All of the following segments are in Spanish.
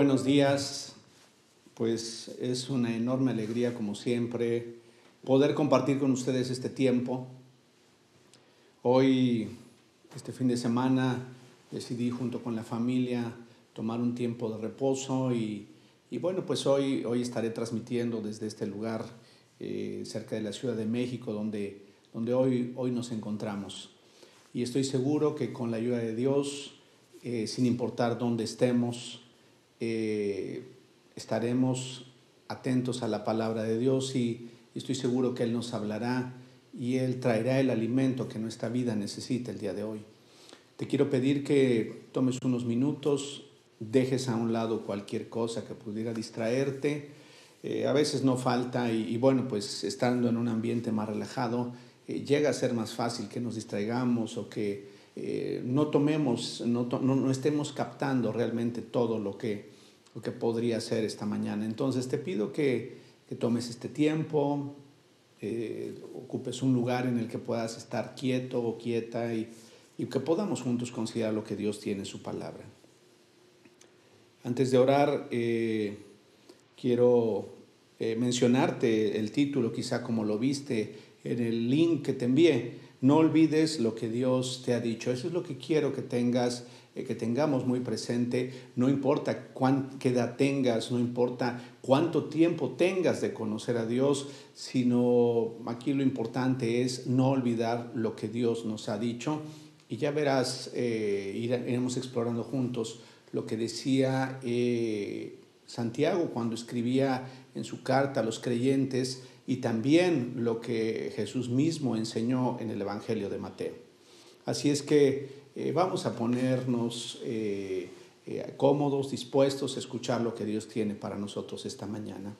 buenos días. Pues es una enorme alegría, como siempre, poder compartir con ustedes este tiempo. Hoy, este fin de semana, decidí junto con la familia tomar un tiempo de reposo y, bueno, pues hoy, hoy estaré transmitiendo desde este lugar eh, cerca de la Ciudad de México, donde, donde hoy, hoy nos encontramos. Y estoy seguro que con la ayuda de Dios, eh, sin importar dónde estemos, eh, estaremos atentos a la palabra de Dios y, estoy seguro que Él nos hablará y Él traerá el alimento que nuestra vida necesita el día de hoy. Te quiero pedir que tomes unos minutos, dejes a un lado cualquier cosa que pudiera distraerte. Eh, a veces no falta y, bueno, pues estando en un ambiente más relajado, eh, llega a ser más fácil que nos distraigamos o que no tomemos, no, no, estemos captando realmente todo lo que, lo que podría ser esta mañana. Entonces te pido que, que tomes este tiempo, eh, ocupes un lugar en el que puedas estar quieto o quieta y, y que podamos juntos considerar lo que Dios tiene en su palabra. Antes de orar, eh, quiero mencionarte el título, quizá como lo viste en el link que te envié. No olvides lo que Dios te ha dicho. Eso es lo que quiero que tengas, eh, que tengamos muy presente. No importa cuán, qué edad tengas, no importa cuánto tiempo tengas de conocer a Dios, sino aquí lo importante es no olvidar lo que Dios nos ha dicho. Y ya verás, eh, iremos explorando juntos lo que decía eh, Santiago cuando escribía en su carta a los creyentes y también lo que Jesús mismo enseñó en el Evangelio de Mateo. Así es que eh, vamos a ponernos eh, eh, cómodos, dispuestos a escuchar lo que Dios tiene para nosotros esta mañana.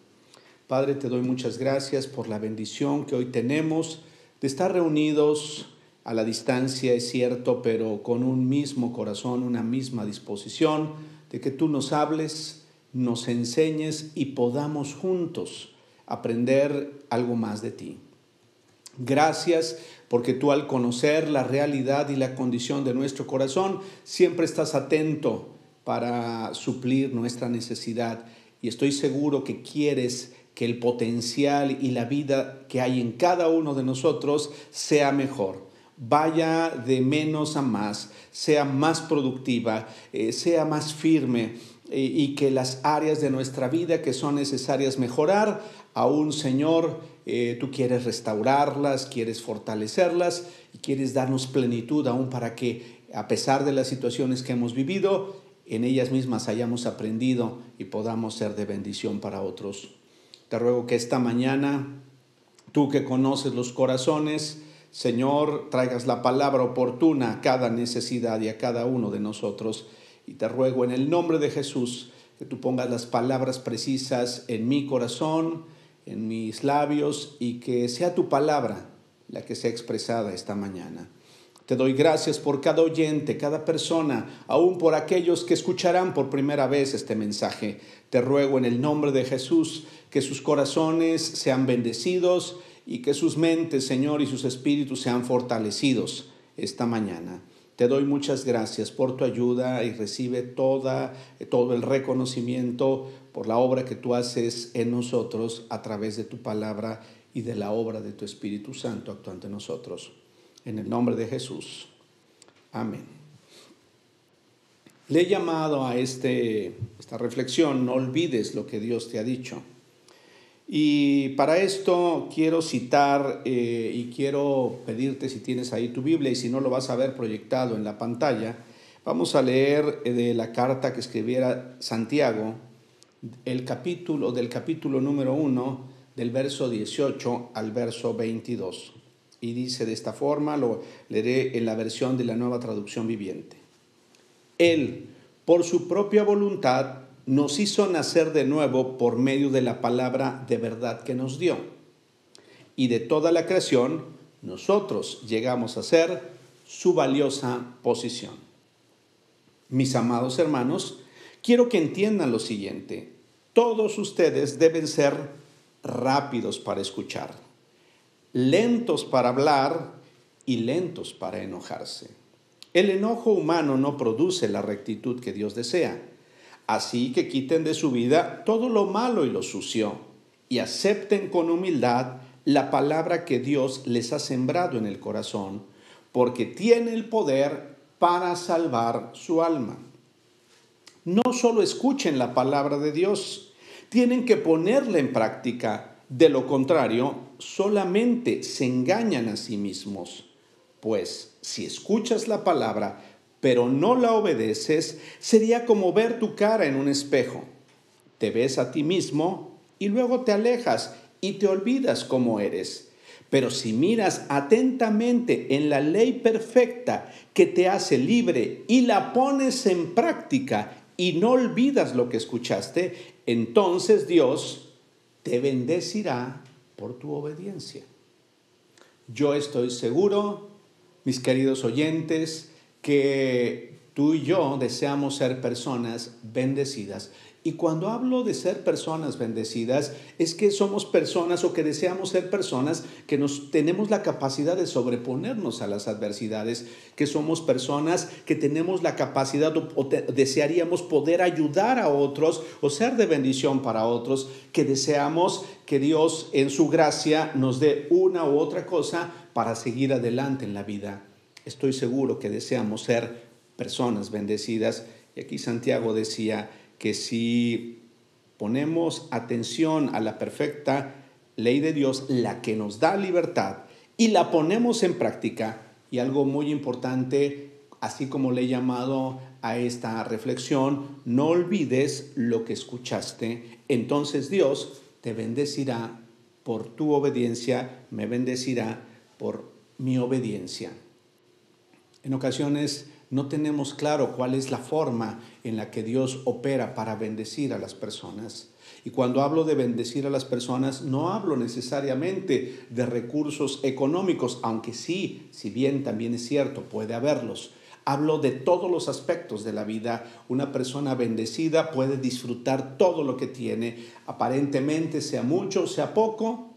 Padre, te doy muchas gracias por la bendición que hoy tenemos de estar reunidos a la distancia, es cierto, pero con un mismo corazón, una misma disposición, de que tú nos hables, nos enseñes y podamos juntos aprender algo más de ti. Gracias porque tú al conocer la realidad y la condición de nuestro corazón, siempre estás atento para suplir nuestra necesidad. Y estoy seguro que quieres que el potencial y la vida que hay en cada uno de nosotros sea mejor. Vaya de menos a más, sea más productiva, eh, sea más firme eh, y que las áreas de nuestra vida que son necesarias mejorar, aún Señor, eh, tú quieres restaurarlas, quieres fortalecerlas y quieres darnos plenitud aún para que a pesar de las situaciones que hemos vivido, en ellas mismas hayamos aprendido y podamos ser de bendición para otros. Te ruego que esta mañana, tú que conoces los corazones, Señor, traigas la palabra oportuna a cada necesidad y a cada uno de nosotros. Y te ruego en el nombre de Jesús que tú pongas las palabras precisas en mi corazón, en mis labios y que sea tu palabra la que sea expresada esta mañana. Te doy gracias por cada oyente, cada persona, aún por aquellos que escucharán por primera vez este mensaje. Te ruego en el nombre de Jesús que sus corazones sean bendecidos y que sus mentes, Señor, y sus espíritus sean fortalecidos esta mañana. Te doy muchas gracias por tu ayuda y recibe toda, todo el reconocimiento por la obra que tú haces en nosotros a través de tu palabra y de la obra de tu Espíritu Santo actuante en nosotros. En el nombre de Jesús. Amén. Le he llamado a este, esta reflexión, no olvides lo que Dios te ha dicho. Y para esto quiero citar eh, y quiero pedirte si tienes ahí tu Biblia y si no lo vas a ver proyectado en la pantalla, vamos a leer eh, de la carta que escribiera Santiago, el capítulo del capítulo número 1 del verso 18 al verso 22. Y dice de esta forma, lo leeré en la versión de la nueva traducción viviente. Él, por su propia voluntad, nos hizo nacer de nuevo por medio de la palabra de verdad que nos dio. Y de toda la creación, nosotros llegamos a ser su valiosa posición. Mis amados hermanos, quiero que entiendan lo siguiente. Todos ustedes deben ser rápidos para escuchar, lentos para hablar y lentos para enojarse. El enojo humano no produce la rectitud que Dios desea Así que quiten de su vida todo lo malo y lo sucio y acepten con humildad la palabra que Dios les ha sembrado en el corazón, porque tiene el poder para salvar su alma. No solo escuchen la palabra de Dios, tienen que ponerla en práctica. De lo contrario, solamente se engañan a sí mismos. Pues si escuchas la palabra, pero no la obedeces, sería como ver tu cara en un espejo. Te ves a ti mismo y luego te alejas y te olvidas cómo eres. Pero si miras atentamente en la ley perfecta que te hace libre y la pones en práctica y no olvidas lo que escuchaste, entonces Dios te bendecirá por tu obediencia. Yo estoy seguro, mis queridos oyentes, que tú y yo deseamos ser personas bendecidas y cuando hablo de ser personas bendecidas, es que somos personas o que deseamos ser personas que nos tenemos la capacidad de sobreponernos a las adversidades, que somos personas que tenemos la capacidad o, desearíamos poder ayudar a otros o ser de bendición para otros, que deseamos que Dios en su gracia nos dé una u otra cosa para seguir adelante en la vida. Estoy seguro que deseamos ser personas bendecidas. Y aquí Santiago decía, que si ponemos atención a la perfecta ley de Dios, la que nos da libertad, y la ponemos en práctica, y algo muy importante, así como le he llamado a esta reflexión, no olvides lo que escuchaste, entonces Dios te bendecirá por tu obediencia, me bendecirá por mi obediencia. En ocasiones no tenemos claro cuál es la forma en la que Dios opera para bendecir a las personas. Y cuando hablo de bendecir a las personas, no hablo necesariamente de recursos económicos, aunque sí, si bien también es cierto, puede haberlos. Hablo de todos los aspectos de la vida. Una persona bendecida puede disfrutar todo lo que tiene, aparentemente sea mucho, sea poco,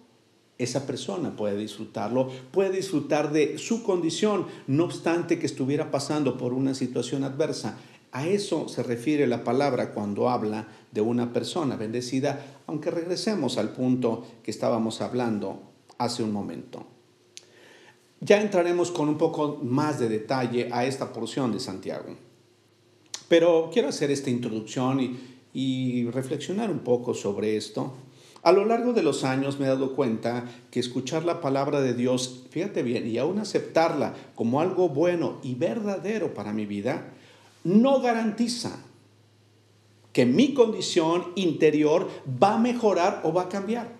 esa persona puede disfrutarlo, puede disfrutar de su condición, no obstante que estuviera pasando por una situación adversa. A eso se refiere la palabra cuando habla de una persona bendecida, aunque regresemos al punto que estábamos hablando hace un momento. Ya entraremos con un poco más de detalle a esta porción de Santiago. Pero quiero hacer esta introducción y, y reflexionar un poco sobre esto a lo largo de los años me he dado cuenta que escuchar la palabra de Dios, fíjate bien, y aún aceptarla como algo bueno y verdadero para mi vida, no garantiza que mi condición interior va a mejorar o va a cambiar.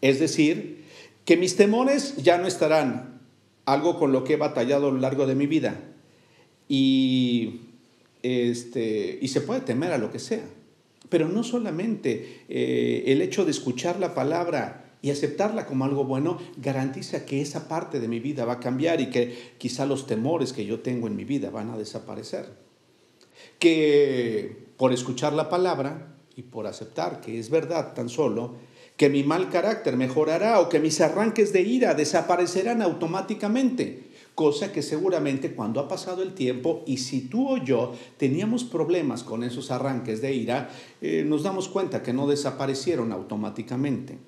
Es decir, que mis temores ya no estarán, algo con lo que he batallado a lo largo de mi vida. Y, este, y se puede temer a lo que sea. Pero no solamente eh, el hecho de escuchar la palabra y aceptarla como algo bueno garantiza que esa parte de mi vida va a cambiar y que quizá los temores que yo tengo en mi vida van a desaparecer. Que por escuchar la palabra y por aceptar que es verdad tan solo, que mi mal carácter mejorará o que mis arranques de ira desaparecerán automáticamente cosa que seguramente cuando ha pasado el tiempo y si tú o yo teníamos problemas con esos arranques de ira, eh, nos damos cuenta que no desaparecieron automáticamente.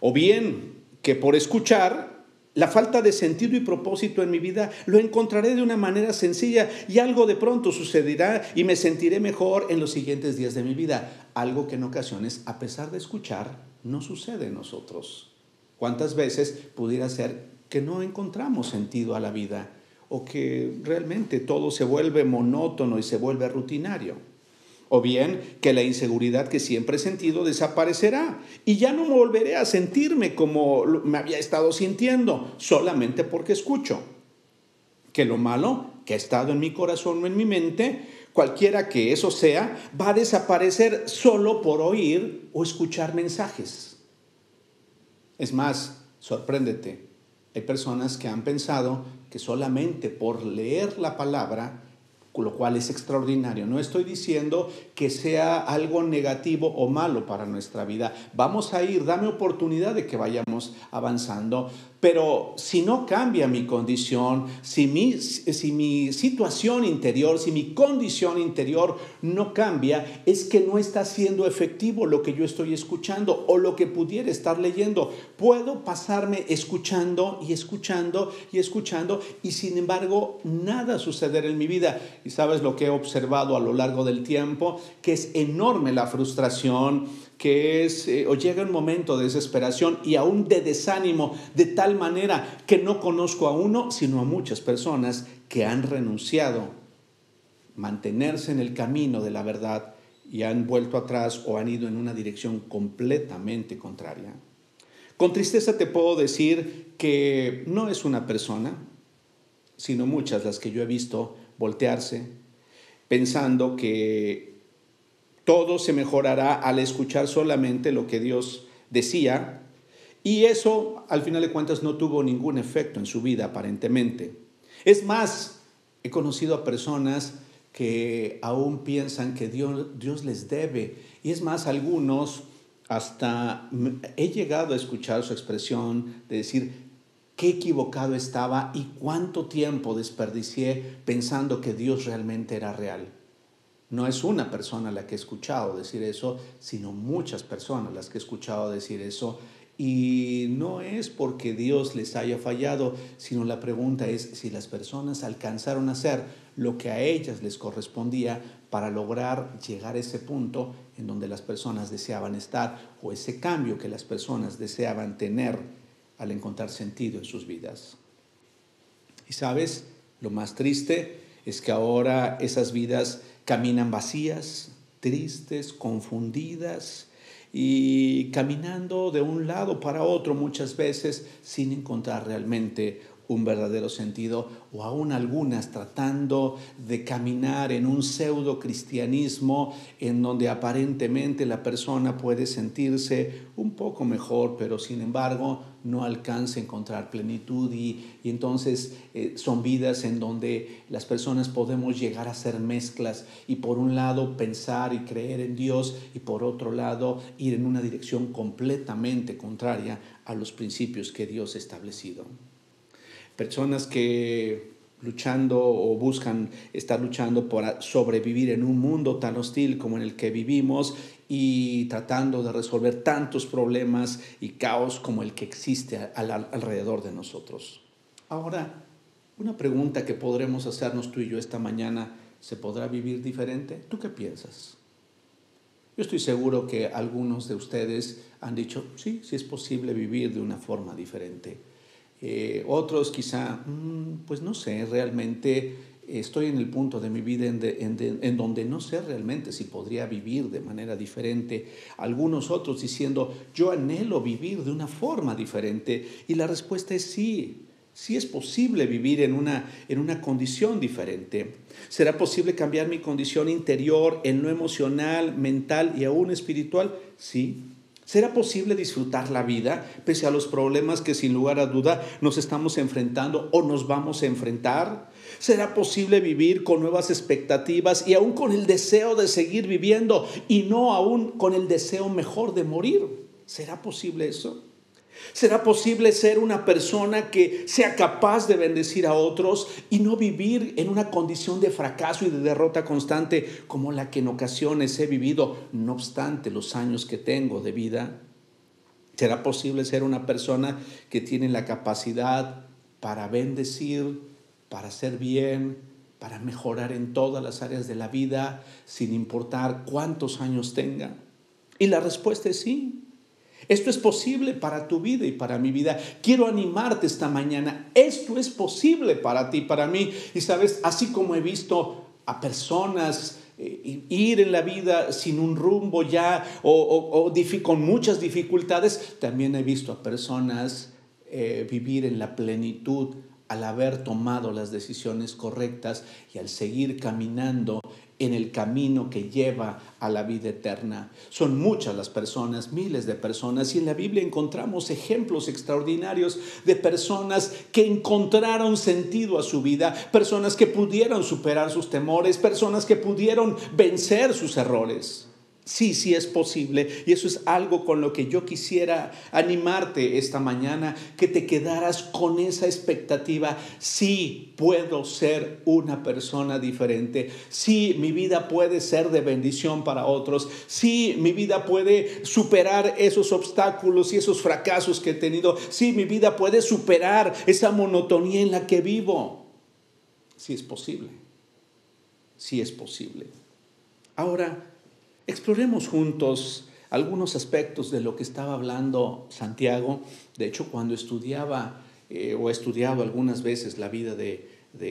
O bien que por escuchar la falta de sentido y propósito en mi vida lo encontraré de una manera sencilla y algo de pronto sucederá y me sentiré mejor en los siguientes días de mi vida. Algo que en ocasiones, a pesar de escuchar, no sucede en nosotros. ¿Cuántas veces pudiera ser que no encontramos sentido a la vida o que realmente todo se vuelve monótono y se vuelve rutinario. O bien que la inseguridad que siempre he sentido desaparecerá y ya no volveré a sentirme como me había estado sintiendo solamente porque escucho. Que lo malo que ha estado en mi corazón o en mi mente, cualquiera que eso sea, va a desaparecer solo por oír o escuchar mensajes. Es más, sorpréndete, hay personas que han pensado que solamente por leer la palabra, lo cual es extraordinario. No estoy diciendo que sea algo negativo o malo para nuestra vida. Vamos a ir, dame oportunidad de que vayamos avanzando. Pero si no cambia mi condición, si mi, si mi situación interior, si mi condición interior no cambia, es que no está siendo efectivo lo que yo estoy escuchando o lo que pudiera estar leyendo. Puedo pasarme escuchando y escuchando y escuchando y sin embargo nada suceder en mi vida. Y sabes lo que he observado a lo largo del tiempo, que es enorme la frustración, que es, eh, o llega un momento de desesperación y aún de desánimo, de tal manera que no conozco a uno, sino a muchas personas que han renunciado mantenerse en el camino de la verdad y han vuelto atrás o han ido en una dirección completamente contraria. Con tristeza te puedo decir que no es una persona, sino muchas las que yo he visto voltearse pensando que todo se mejorará al escuchar solamente lo que Dios decía. Y eso, al final de cuentas, no tuvo ningún efecto en su vida, aparentemente. Es más, he conocido a personas que aún piensan que Dios, les debe. Y es más, algunos hasta he llegado a escuchar su expresión de decir, qué equivocado estaba y cuánto tiempo desperdicié pensando que Dios realmente era real. No es una persona la que he escuchado decir eso, sino muchas personas las que he escuchado decir eso. Y no es porque Dios les haya fallado, sino la pregunta es si las personas alcanzaron a hacer lo que a ellas les correspondía para lograr llegar a ese punto en donde las personas deseaban estar o ese cambio que las personas deseaban tener al encontrar sentido en sus vidas. Y sabes, lo más triste es que ahora esas vidas caminan vacías, tristes, confundidas y caminando de un lado para otro muchas veces sin encontrar realmente un verdadero sentido o aún algunas tratando de caminar en un pseudo cristianismo en donde aparentemente la persona puede sentirse un poco mejor, pero sin embargo no alcanza a encontrar plenitud y, entonces eh, son vidas en donde las personas podemos llegar a hacer mezclas y por un lado pensar y creer en Dios y por otro lado ir en una dirección completamente contraria a los principios que Dios ha establecido. Personas que luchando o buscan estar luchando por sobrevivir en un mundo tan hostil como en el que vivimos y tratando de resolver tantos problemas y caos como el que existe alrededor de nosotros. Ahora, una pregunta que podremos hacernos tú y yo esta mañana, ¿se podrá vivir diferente? ¿Tú qué piensas? Yo estoy seguro que algunos de ustedes han dicho, sí, sí es posible vivir de una forma diferente. Eh, otros quizá, mm, pues no sé, realmente estoy en el punto de mi vida en, donde no sé realmente si podría vivir de manera diferente. Algunos otros diciendo, yo anhelo vivir de una forma diferente. Y la respuesta es sí. Sí es posible vivir en una, en una condición diferente. ¿Será posible cambiar mi condición interior en lo emocional, mental y aún espiritual? Sí, ¿Será posible disfrutar la vida pese a los problemas que sin lugar a duda nos estamos enfrentando o nos vamos a enfrentar? ¿Será posible vivir con nuevas expectativas y aún con el deseo de seguir viviendo y no aún con el deseo mejor de morir? ¿Será posible eso? ¿Será posible ser una persona que sea capaz de bendecir a otros y no vivir en una condición de fracaso y de derrota constante como la que en ocasiones he vivido, no obstante los años que tengo de vida? ¿Será posible ser una persona que tiene la capacidad para bendecir, para hacer bien, para mejorar en todas las áreas de la vida, sin importar cuántos años tenga? Y la respuesta es sí. Esto es posible para tu vida y para mi vida. Quiero animarte esta mañana. Esto es posible para ti, para mí. Y sabes, así como he visto a personas eh, ir en la vida sin un rumbo ya o, con muchas dificultades, también he visto a personas eh, vivir en la plenitud al haber tomado las decisiones correctas y al seguir caminando en el camino que lleva a la vida eterna. Son muchas las personas, miles de personas, y en la Biblia encontramos ejemplos extraordinarios de personas que encontraron sentido a su vida, personas que pudieron superar sus temores, personas que pudieron vencer sus errores. Sí, sí es posible. Y eso es algo con lo que yo quisiera animarte esta mañana, que te quedaras con esa expectativa. Sí, puedo ser una persona diferente. Sí, mi vida puede ser de bendición para otros. Sí, mi vida puede superar esos obstáculos y esos fracasos que he tenido. Sí, mi vida puede superar esa monotonía en la que vivo. Sí es posible. Sí es posible. Ahora, Exploremos juntos algunos aspectos de lo que estaba hablando Santiago. De hecho, cuando estudiaba eh, o he estudiado algunas veces la vida de,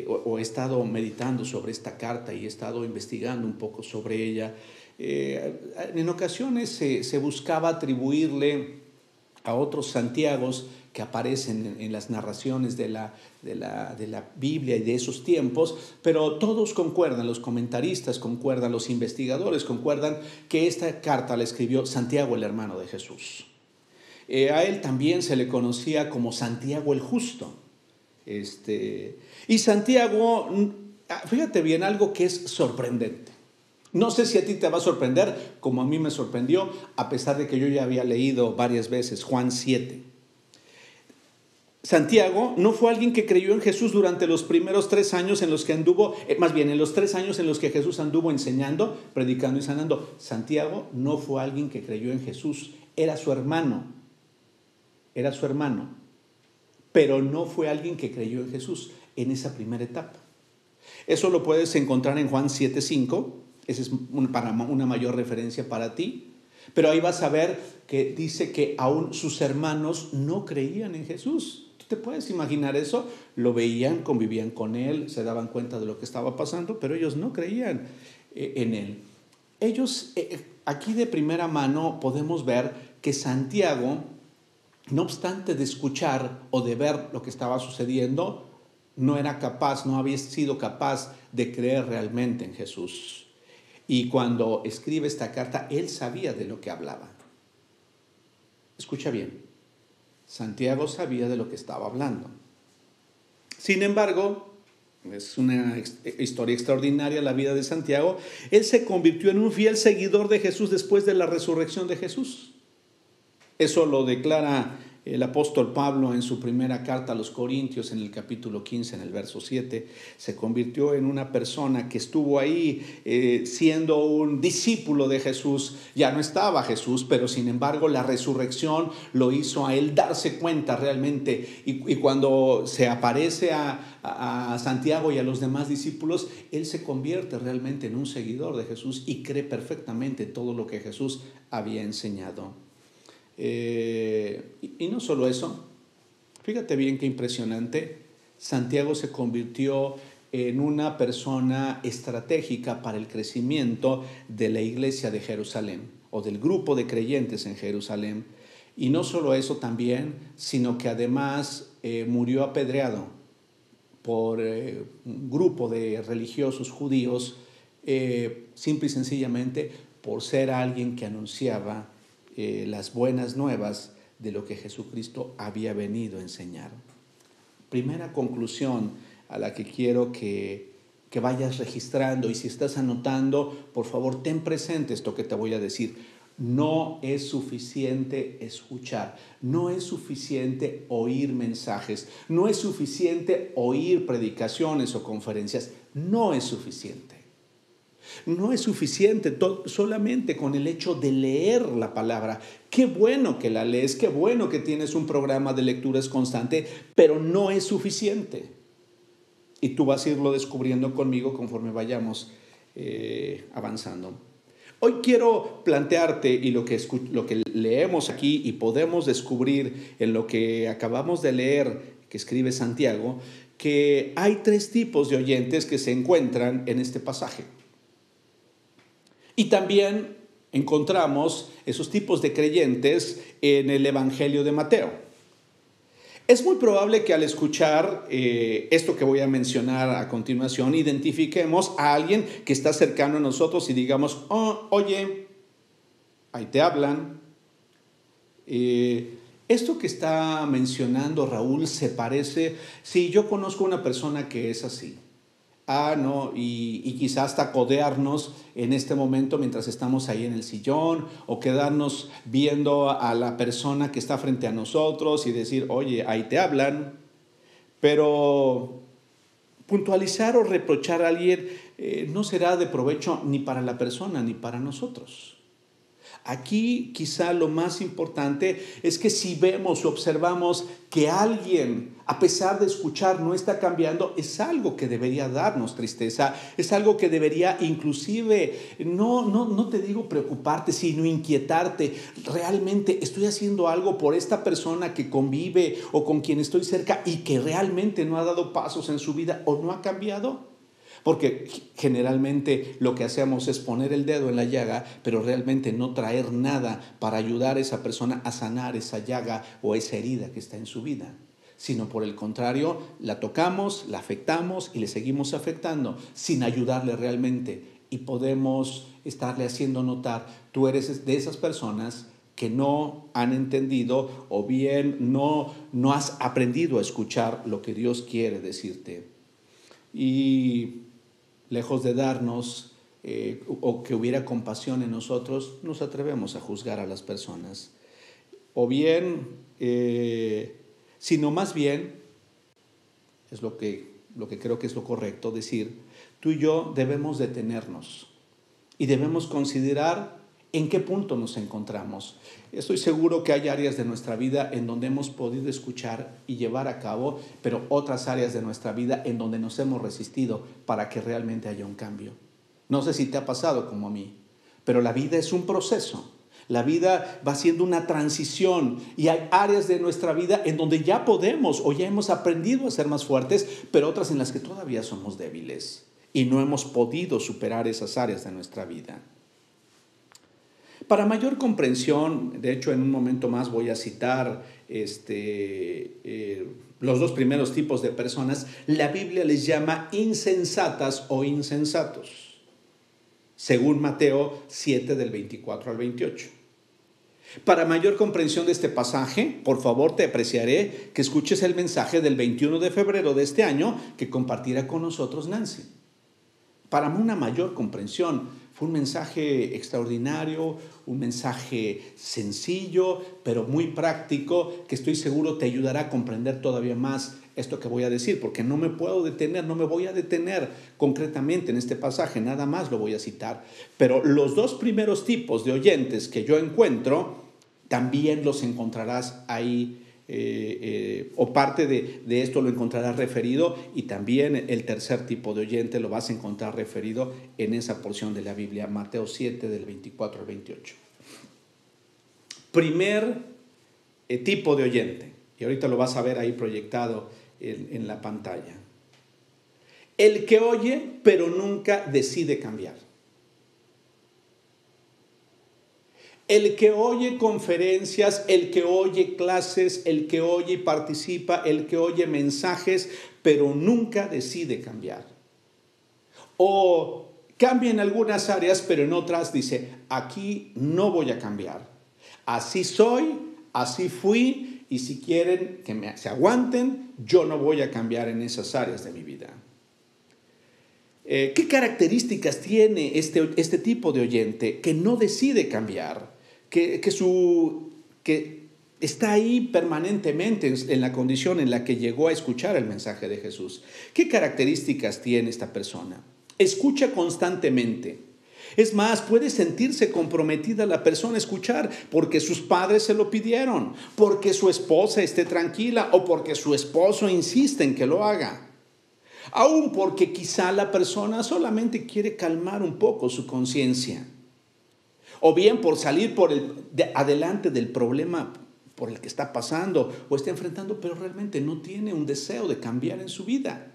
o, he estado meditando sobre esta carta y he estado investigando un poco sobre ella, eh, en ocasiones se buscaba atribuirle a otros Santiagos que aparecen en, las narraciones de la, de, la, de la, Biblia y de esos tiempos, pero todos concuerdan, los comentaristas concuerdan, los investigadores concuerdan que esta carta la escribió Santiago el hermano de Jesús. Eh, a él también se le conocía como Santiago el Justo. Este, y Santiago, ah, fíjate bien, algo que es sorprendente. No sé si a ti te va a sorprender, como a mí me sorprendió, a pesar de que yo ya había leído varias veces Juan 7. Santiago no fue alguien que creyó en Jesús durante los primeros tres años en los que anduvo, eh, más bien en los tres años en los que Jesús anduvo enseñando, predicando y sanando. Santiago no fue alguien que creyó en Jesús, era su hermano, era su hermano, pero no fue alguien que creyó en Jesús en esa primera etapa. Eso lo puedes encontrar en Juan 7.5, esa es una mayor referencia para ti. Pero ahí vas a ver que dice que aún sus hermanos no creían en Jesús. ¿Te puedes imaginar eso? Lo veían, convivían con él, se daban cuenta de lo que estaba pasando, pero ellos no creían eh, en él. Ellos, eh, eh, aquí de primera mano podemos ver que Santiago, no obstante de escuchar o de ver lo que estaba sucediendo, no era capaz, no había sido capaz de creer realmente en Jesús. Y cuando escribe esta carta, él sabía de lo que hablaba. Escucha bien, Santiago sabía de lo que estaba hablando. Sin embargo, es una historia extraordinaria la vida de Santiago, él se convirtió en un fiel seguidor de Jesús después de la resurrección de Jesús. Eso lo declara el apóstol Pablo en su primera carta a los Corintios, en el capítulo 15, en el verso 7, se convirtió en una persona que estuvo ahí eh, siendo un discípulo de Jesús. Ya no estaba Jesús, pero sin embargo la resurrección lo hizo a él darse cuenta realmente. Y, cuando se aparece a, a Santiago y a los demás discípulos, él se convierte realmente en un seguidor de Jesús y cree perfectamente todo lo que Jesús había enseñado. Eh, y, no solo eso, fíjate bien qué impresionante, Santiago se convirtió en una persona estratégica para el crecimiento de la iglesia de Jerusalén o del grupo de creyentes en Jerusalén. Y no solo eso también, sino que además eh, murió apedreado por eh, un grupo de religiosos judíos, simple y sencillamente por ser alguien que anunciaba eh, las buenas nuevas de lo que Jesucristo había venido a enseñar. Primera conclusión a la que quiero que, que vayas registrando y si estás anotando, por favor, ten presente esto que te voy a decir. No es suficiente escuchar, no es suficiente oír mensajes, no es suficiente oír predicaciones o conferencias, no es suficiente. No es suficiente solamente con el hecho de leer la palabra. Qué bueno que la lees, qué bueno que tienes un programa de lecturas constante, pero no es suficiente. Y tú vas a irlo descubriendo conmigo conforme vayamos eh, avanzando. Hoy quiero plantearte y lo que, lo que leemos aquí y podemos descubrir en lo que acabamos de leer que escribe Santiago, que hay tres tipos de oyentes que se encuentran en este pasaje. Y también encontramos esos tipos de creyentes en el Evangelio de Mateo. Es muy probable que al escuchar eh, esto que voy a mencionar a continuación, identifiquemos a alguien que está cercano a nosotros y digamos, oh, oye, ahí te hablan. Eh, esto que está mencionando Raúl se parece, sí, yo conozco una persona que es así. Ah, no, y, y quizás hasta codearnos en este momento mientras estamos ahí en el sillón o quedarnos viendo a la persona que está frente a nosotros y decir, oye, ahí te hablan. Pero puntualizar o reprochar a alguien eh, no será de provecho ni para la persona ni para nosotros. Aquí quizá lo más importante es que si vemos o observamos que alguien, a pesar de escuchar, no está cambiando, es algo que debería darnos tristeza, es algo que debería inclusive, no, no, no te digo preocuparte, sino inquietarte. Realmente estoy haciendo algo por esta persona que convive o con quien estoy cerca y que realmente no ha dado pasos en su vida o no ha cambiado. Porque generalmente lo que hacemos es poner el dedo en la llaga, pero realmente no traer nada para ayudar a esa persona a sanar esa llaga o esa herida que está en su vida. Sino por el contrario, la tocamos, la afectamos y le seguimos afectando sin ayudarle realmente. Y podemos estarle haciendo notar, tú eres de esas personas que no han entendido o bien no, no has aprendido a escuchar lo que Dios quiere decirte. Y lejos de darnos eh, o que hubiera compasión en nosotros, nos atrevemos a juzgar a las personas. O bien, eh, sino más bien, es lo que, lo que creo que es lo correcto decir, tú y yo debemos detenernos y debemos considerar en qué punto nos encontramos. Estoy seguro que hay áreas de nuestra vida en donde hemos podido escuchar y llevar a cabo, pero otras áreas de nuestra vida en donde nos hemos resistido para que realmente haya un cambio. No sé si te ha pasado como a mí, pero la vida es un proceso. La vida va siendo una transición y hay áreas de nuestra vida en donde ya podemos o ya hemos aprendido a ser más fuertes, pero otras en las que todavía somos débiles y no hemos podido superar esas áreas de nuestra vida. Para mayor comprensión, de hecho en un momento más voy a citar este, eh, los dos primeros tipos de personas, la Biblia les llama insensatas o insensatos, según Mateo 7 del 24 al 28. Para mayor comprensión de este pasaje, por favor te apreciaré que escuches el mensaje del 21 de febrero de este año que compartirá con nosotros Nancy. Para una mayor comprensión, un mensaje extraordinario, un mensaje sencillo, pero muy práctico, que estoy seguro te ayudará a comprender todavía más esto que voy a decir, porque no me puedo detener, no me voy a detener concretamente en este pasaje, nada más lo voy a citar. Pero los dos primeros tipos de oyentes que yo encuentro, también los encontrarás ahí eh, eh, o parte de, de, esto lo encontrarás referido y también el tercer tipo de oyente lo vas a encontrar referido en esa porción de la Biblia, Mateo 7 del 24 al 28. Primer eh, tipo de oyente, y ahorita lo vas a ver ahí proyectado en, en la pantalla. El que oye pero nunca decide cambiar. El que oye conferencias, el que oye clases, el que oye y participa, el que oye mensajes, pero nunca decide cambiar. O cambia en algunas áreas, pero en otras dice, aquí no voy a cambiar. Así soy, así fui, y si quieren que me, se aguanten, yo no voy a cambiar en esas áreas de mi vida. Eh, ¿Qué características tiene este, este tipo de oyente que no decide cambiar? Que, su, que está ahí permanentemente en la condición en la que llegó a escuchar el mensaje de Jesús. ¿Qué características tiene esta persona? Escucha constantemente. Es más, puede sentirse comprometida la persona a escuchar porque sus padres se lo pidieron, porque su esposa esté tranquila o porque su esposo insiste en que lo haga. Aún porque quizá la persona solamente quiere calmar un poco su conciencia o bien por salir por el, adelante del problema por el que está pasando o está enfrentando, pero realmente no tiene un deseo de cambiar en su vida.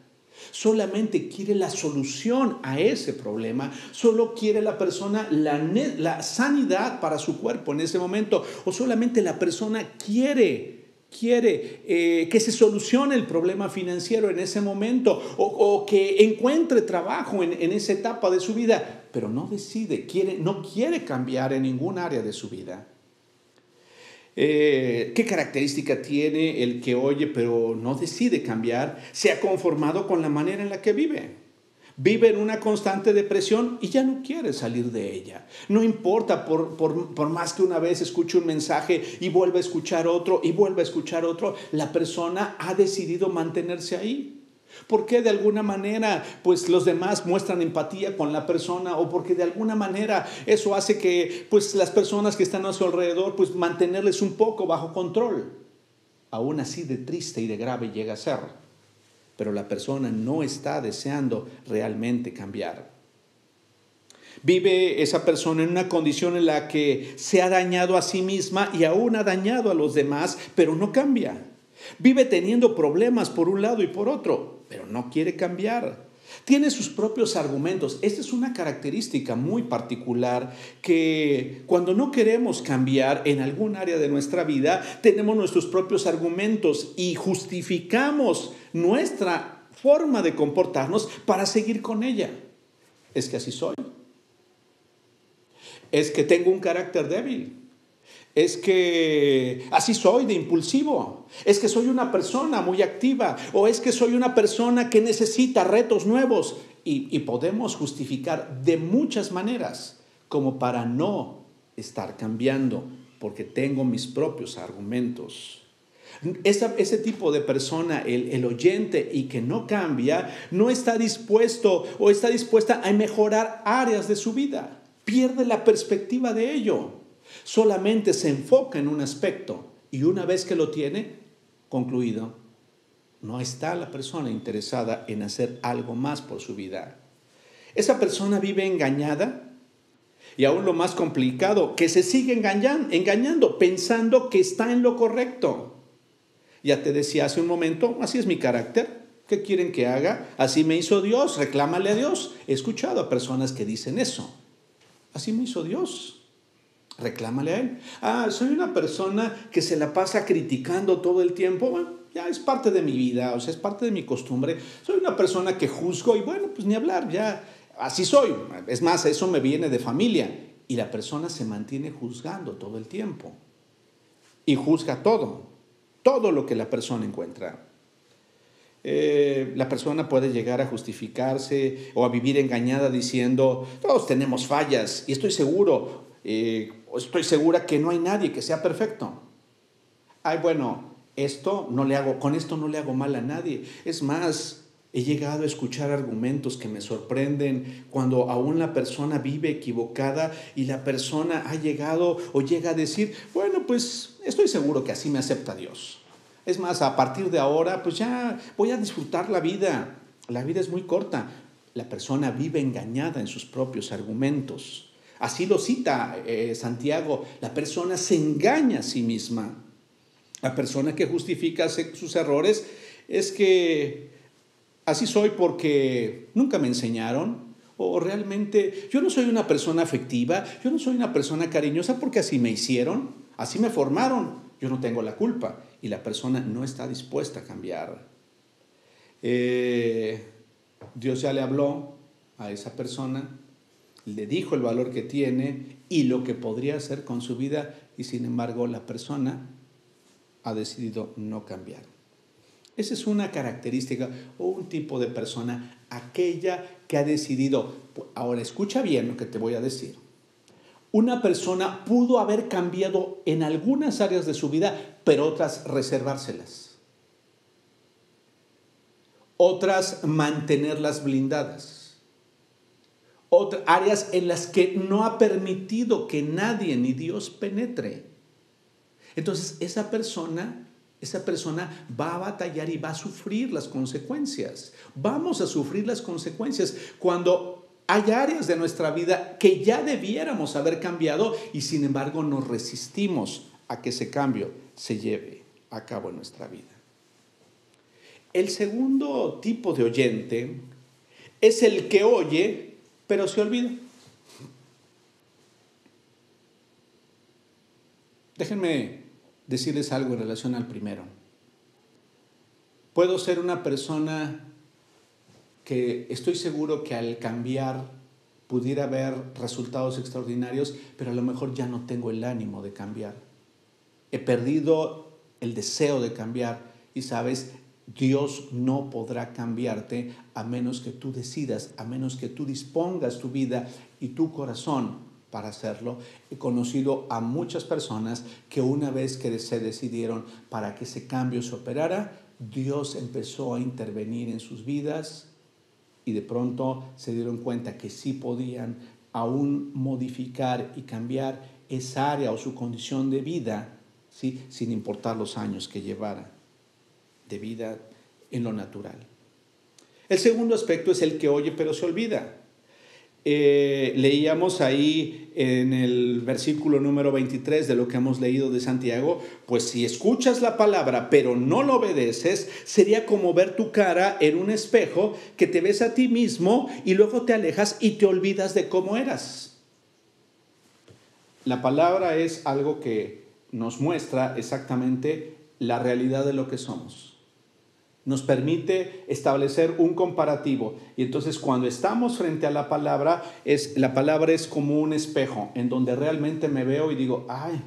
Solamente quiere la solución a ese problema, solo quiere la persona la, sanidad para su cuerpo en ese momento, o solamente la persona quiere quiere eh, que se solucione el problema financiero en ese momento o, que encuentre trabajo en, en, esa etapa de su vida, pero no decide, quiere, no quiere cambiar en ningún área de su vida. Eh, ¿Qué característica tiene el que oye pero no decide cambiar? Se ha conformado con la manera en la que vive. Vive en una constante depresión y ya no quiere salir de ella. No importa por, por, más que una vez escuche un mensaje y vuelva a escuchar otro y vuelva a escuchar otro, la persona ha decidido mantenerse ahí. Porque de alguna manera pues los demás muestran empatía con la persona o porque de alguna manera eso hace que pues las personas que están a su alrededor pues mantenerles un poco bajo control. Aún así de triste y de grave llega a ser. Pero la persona no está deseando realmente cambiar. Vive esa persona en una condición en la que se ha dañado a sí misma y aún ha dañado a los demás, pero no cambia. Vive teniendo problemas por un lado y por otro, pero no quiere cambiar. Tiene sus propios argumentos. Esta es una característica muy particular que cuando no queremos cambiar en algún área de nuestra vida, tenemos nuestros propios argumentos y justificamos nuestra forma de comportarnos para seguir con ella. Es que así soy. Es que tengo un carácter débil es que así soy de impulsivo, es que soy una persona muy activa o es que soy una persona que necesita retos nuevos y, podemos justificar de muchas maneras como para no estar cambiando porque tengo mis propios argumentos. ese tipo de persona, el, oyente y que no cambia, no está dispuesto o está dispuesta a mejorar áreas de su vida. Pierde la perspectiva de ello solamente se enfoca en un aspecto y una vez que lo tiene concluido, no está la persona interesada en hacer algo más por su vida. Esa persona vive engañada y aún lo más complicado, que se sigue engañando, pensando que está en lo correcto. Ya te decía hace un momento, así es mi carácter. ¿Qué quieren que haga? Así me hizo Dios, reclámale a Dios. He escuchado a personas que dicen eso. Así me hizo Dios. Reclámale a él. Ah, soy una persona que se la pasa criticando todo el tiempo. Bueno, ya es parte de mi vida, o sea, es parte de mi costumbre. Soy una persona que juzgo y bueno, pues ni hablar, ya así soy. Es más, eso me viene de familia. Y la persona se mantiene juzgando todo el tiempo. Y juzga todo, todo lo que la persona encuentra. Eh, la persona puede llegar a justificarse o a vivir engañada diciendo, todos tenemos fallas y estoy seguro, eh, estoy segura que no hay nadie que sea perfecto. Ay, bueno, esto no le hago, con esto no le hago mal a nadie. Es más, he llegado a escuchar argumentos que me sorprenden cuando aún la persona vive equivocada y la persona ha llegado o llega a decir, bueno, pues estoy seguro que así me acepta Dios. Es más, a partir de ahora, pues ya voy a disfrutar la vida. La vida es muy corta. La persona vive engañada en sus propios argumentos. Así lo cita eh, Santiago, la persona se engaña a sí misma. La persona que justifica sus errores es que así soy porque nunca me enseñaron, o realmente yo no soy una persona afectiva, yo no soy una persona cariñosa porque así me hicieron, así me formaron, yo no tengo la culpa y la persona no está dispuesta a cambiar. Eh, Dios ya le habló a esa persona le dijo el valor que tiene y lo que podría hacer con su vida y sin embargo la persona ha decidido no cambiar. Esa es una característica o un tipo de persona, aquella que ha decidido, ahora escucha bien lo que te voy a decir. Una persona pudo haber cambiado en algunas áreas de su vida, pero otras reservárselas. Otras mantenerlas blindadas otras áreas en las que no ha permitido que nadie ni Dios penetre. Entonces esa persona, esa persona va a batallar y va a sufrir las consecuencias. Vamos a sufrir las consecuencias cuando hay áreas de nuestra vida que ya debiéramos haber cambiado y sin embargo nos resistimos a que ese cambio se lleve a cabo en nuestra vida. El segundo tipo de oyente es el que oye pero se olvida. Déjenme decirles algo en relación al primero. Puedo ser una persona que estoy seguro que al cambiar pudiera haber resultados extraordinarios, pero a lo mejor ya no tengo el ánimo de cambiar. He perdido el deseo de cambiar y sabes, Dios no podrá cambiarte a menos que tú decidas, a menos que tú dispongas tu vida y tu corazón para hacerlo. He conocido a muchas personas que una vez que se decidieron para que ese cambio se operara, Dios empezó a intervenir en sus vidas y de pronto se dieron cuenta que sí podían aún modificar y cambiar esa área o su condición de vida, ¿sí? sin importar los años que llevara de vida en lo natural. El segundo aspecto es el que oye pero se olvida. Eh, leíamos ahí en el versículo número 23 de lo que hemos leído de Santiago, pues si escuchas la palabra pero no lo obedeces, sería como ver tu cara en un espejo que te ves a ti mismo y luego te alejas y te olvidas de cómo eras. La palabra es algo que nos muestra exactamente la realidad de lo que somos nos permite establecer un comparativo. Y entonces cuando estamos frente a la palabra, es, la palabra es como un espejo en donde realmente me veo y digo, ay,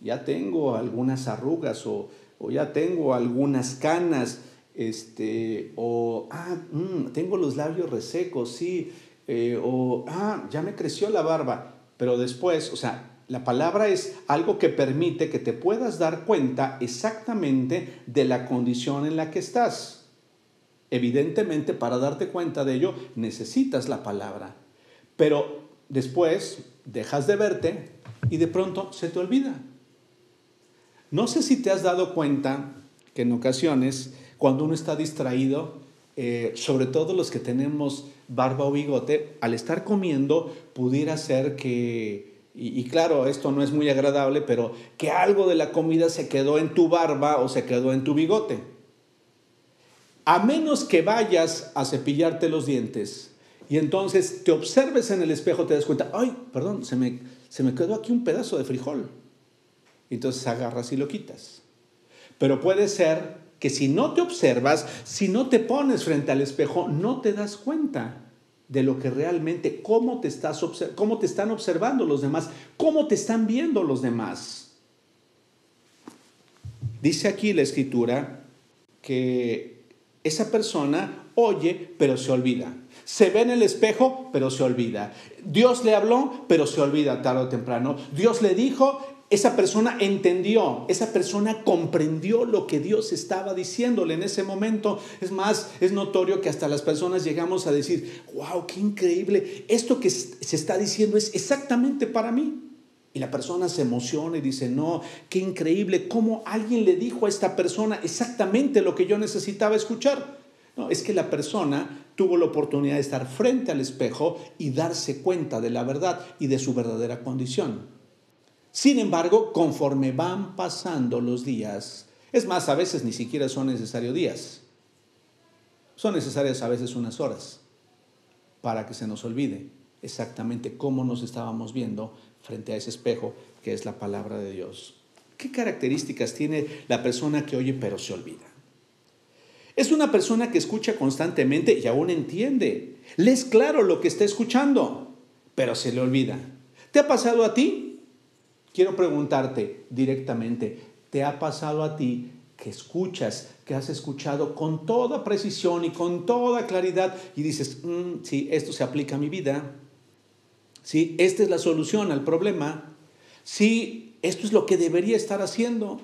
ya tengo algunas arrugas o, ya tengo algunas canas, este, o, ah, mm, tengo los labios resecos, sí, eh, o, ah, ya me creció la barba. Pero después, o sea, la palabra es algo que permite que te puedas dar cuenta exactamente de la condición en la que estás. Evidentemente, para darte cuenta de ello, necesitas la palabra. Pero después dejas de verte y de pronto se te olvida. No sé si te has dado cuenta que en ocasiones, cuando uno está distraído, eh, sobre todo los que tenemos barba o bigote, al estar comiendo, pudiera ser que y, claro, esto no es muy agradable, pero que algo de la comida se quedó en tu barba o se quedó en tu bigote. A menos que vayas a cepillarte los dientes y entonces te observes en el espejo, te das cuenta, ay, perdón, se me, se me quedó aquí un pedazo de frijol. Entonces agarras y lo quitas. Pero puede ser que si no te observas, si no te pones frente al espejo, no te das cuenta de lo que realmente, cómo te, estás, cómo te están observando los demás, cómo te están viendo los demás. Dice aquí la escritura que esa persona oye, pero se olvida. Se ve en el espejo, pero se olvida. Dios le habló, pero se olvida tarde o temprano. Dios le dijo, esa persona entendió, esa persona comprendió lo que Dios estaba diciéndole en ese momento. Es más, es notorio que hasta las personas llegamos a decir, wow, qué increíble, esto que se está diciendo es exactamente para mí. Y la persona se emociona y dice, no, qué increíble, cómo alguien le dijo a esta persona exactamente lo que yo necesitaba escuchar. No, es que la persona tuvo la oportunidad de estar frente al espejo y darse cuenta de la verdad y de su verdadera condición. Sin embargo, conforme van pasando los días, es más, a veces ni siquiera son necesarios días, son necesarias a veces unas horas para que se nos olvide exactamente cómo nos estábamos viendo frente a ese espejo que es la palabra de Dios. ¿Qué características tiene la persona que oye pero se olvida? Es una persona que escucha constantemente y aún entiende. Le es claro lo que está escuchando, pero se le olvida. ¿Te ha pasado a ti? Quiero preguntarte directamente, ¿te ha pasado a ti que escuchas, que has escuchado con toda precisión y con toda claridad y dices, mm, sí, esto se aplica a mi vida, sí, esta es la solución al problema, sí, esto es lo que debería estar haciendo,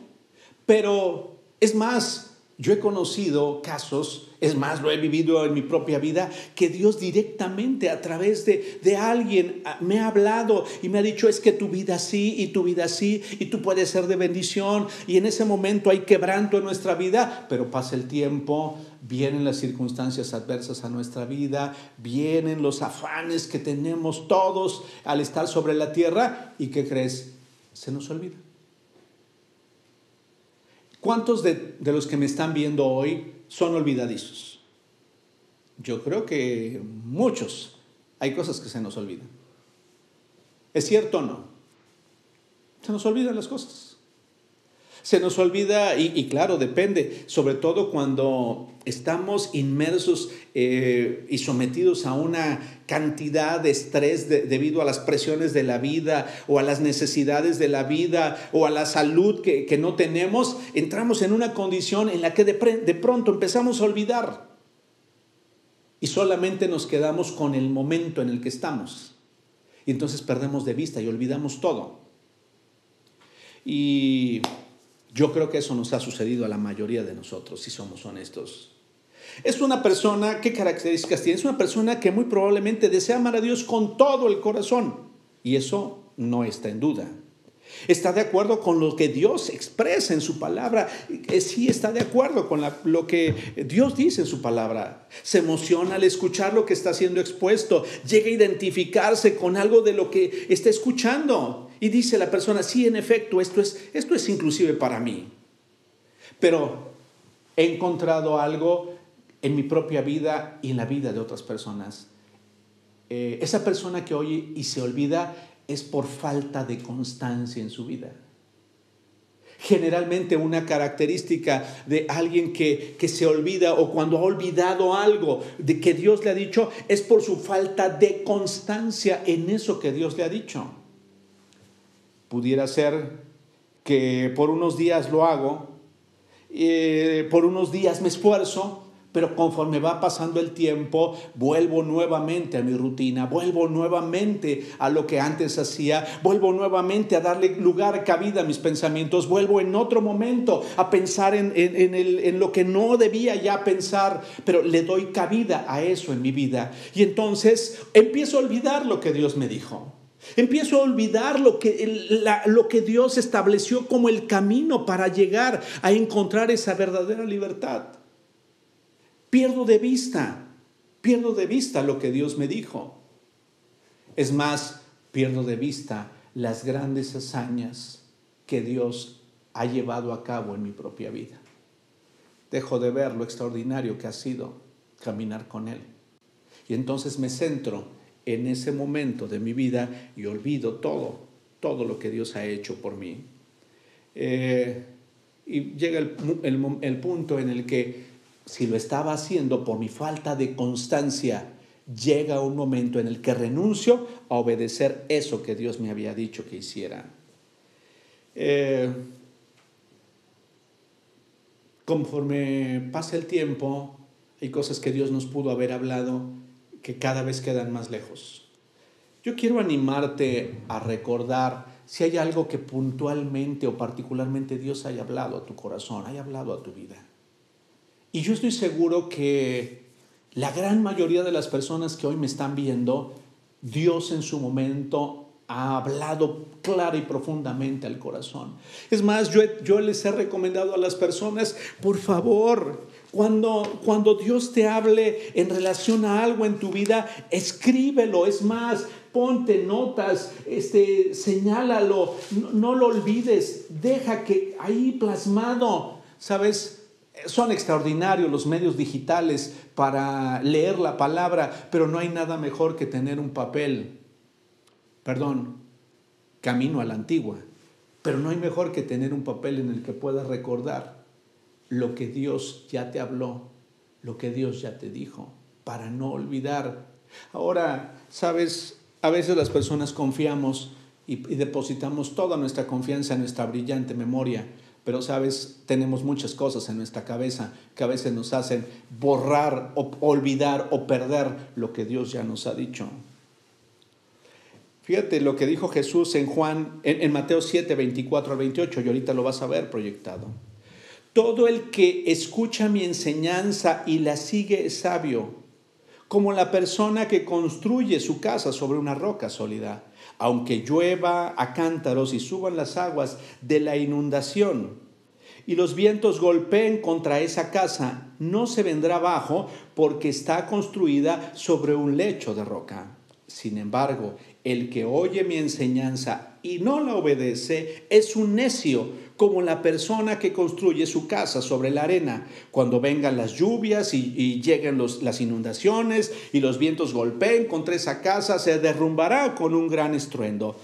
pero es más, yo he conocido casos, es más, lo he vivido en mi propia vida, que Dios directamente a través de, de, alguien ah, me ha hablado y me ha dicho, es que tu vida sí y tu vida sí y tú puedes ser de bendición y en ese momento hay quebranto en nuestra vida, pero pasa el tiempo, vienen las circunstancias adversas a nuestra vida, vienen los afanes que tenemos todos al estar sobre la tierra y ¿qué crees? Se nos olvida. ¿Cuántos de, los que me están viendo hoy son olvidadizos? Yo creo que muchos. Hay cosas que se nos olvidan. ¿Es cierto o no? Se nos olvidan las cosas. Se nos olvida, y, claro, depende, sobre todo cuando estamos inmersos eh, y sometidos a una cantidad de estrés debido a las presiones de la vida o a las necesidades de la vida o a la salud que, no tenemos, entramos en una condición en la que de, de pronto empezamos a olvidar y solamente nos quedamos con el momento en el que estamos. Y entonces perdemos de vista y olvidamos todo. Y yo creo que eso nos ha sucedido a la mayoría de nosotros, si somos honestos. Es una persona, ¿qué características tiene? Es una persona que muy probablemente desea amar a Dios con todo el corazón. Y eso no está en duda. Está de acuerdo con lo que Dios expresa en su palabra. Sí está de acuerdo con lo que Dios dice en su palabra. Se emociona al escuchar lo que está siendo expuesto. Llega a identificarse con algo de lo que está escuchando. Y dice la persona, sí, en efecto, esto es, esto es inclusive para mí. Pero he encontrado algo en mi propia vida y en la vida de otras personas. Eh, esa persona que oye y se olvida es por falta de constancia en su vida. Generalmente una característica de alguien que, que, se olvida o cuando ha olvidado algo de que Dios le ha dicho es por su falta de constancia en eso que Dios le ha dicho. Pudiera ser que por unos días lo hago, eh, por unos días me esfuerzo, pero conforme va pasando el tiempo, vuelvo nuevamente a mi rutina, vuelvo nuevamente a lo que antes hacía, vuelvo nuevamente a darle lugar, cabida a mis pensamientos, vuelvo en otro momento a pensar en, en lo que no debía ya pensar, pero le doy cabida a eso en mi vida. Y entonces empiezo a olvidar lo que Dios me dijo. Empiezo a olvidar lo que, lo que Dios estableció como el camino para llegar a encontrar esa verdadera libertad. Pierdo de vista, pierdo de vista lo que Dios me dijo. Es más, pierdo de vista las grandes hazañas que Dios ha llevado a cabo en mi propia vida. Dejo de ver lo extraordinario que ha sido caminar con Él. Y entonces me centro en ese momento de mi vida y olvido todo, todo lo que Dios ha hecho por mí. Eh, y llega el, el punto en el que si lo estaba haciendo por mi falta de constancia, llega un momento en el que renuncio a obedecer eso que Dios me había dicho que hiciera. Eh, conforme pasa el tiempo, hay cosas que Dios nos pudo haber hablado que cada vez quedan más lejos. Yo quiero animarte a recordar si hay algo que puntualmente o particularmente Dios haya hablado a tu corazón, haya hablado a tu vida. Y yo estoy seguro que la gran mayoría de las personas que hoy me están viendo, Dios en su momento ha hablado clara y profundamente al corazón. Es más, yo, yo les he recomendado a las personas, por favor, cuando, cuando Dios te hable en relación a algo en tu vida, escríbelo. Es más, ponte notas, este, señálalo, no, no lo olvides, deja que ahí plasmado, ¿sabes? Son extraordinarios los medios digitales para leer la palabra, pero no hay nada mejor que tener un papel, perdón, camino a la antigua, pero no hay mejor que tener un papel en el que puedas recordar lo que Dios ya te habló, lo que Dios ya te dijo, para no olvidar. Ahora, sabes, a veces las personas confiamos y, depositamos toda nuestra confianza en nuestra brillante memoria, pero sabes, tenemos muchas cosas en nuestra cabeza que a veces nos hacen borrar o olvidar o perder lo que Dios ya nos ha dicho. Fíjate lo que dijo Jesús en Juan, en, en Mateo 7, 24 al 28, y ahorita lo vas a ver proyectado. Todo el que escucha mi enseñanza y la sigue es sabio, como la persona que construye su casa sobre una roca sólida. Aunque llueva a cántaros y suban las aguas de la inundación y los vientos golpeen contra esa casa, no se vendrá abajo porque está construida sobre un lecho de roca. Sin embargo, el que oye mi enseñanza y no la obedece es un necio como la persona que construye su casa sobre la arena. Cuando vengan las lluvias y, lleguen las inundaciones y los vientos golpeen contra esa casa, se derrumbará con un gran estruendo.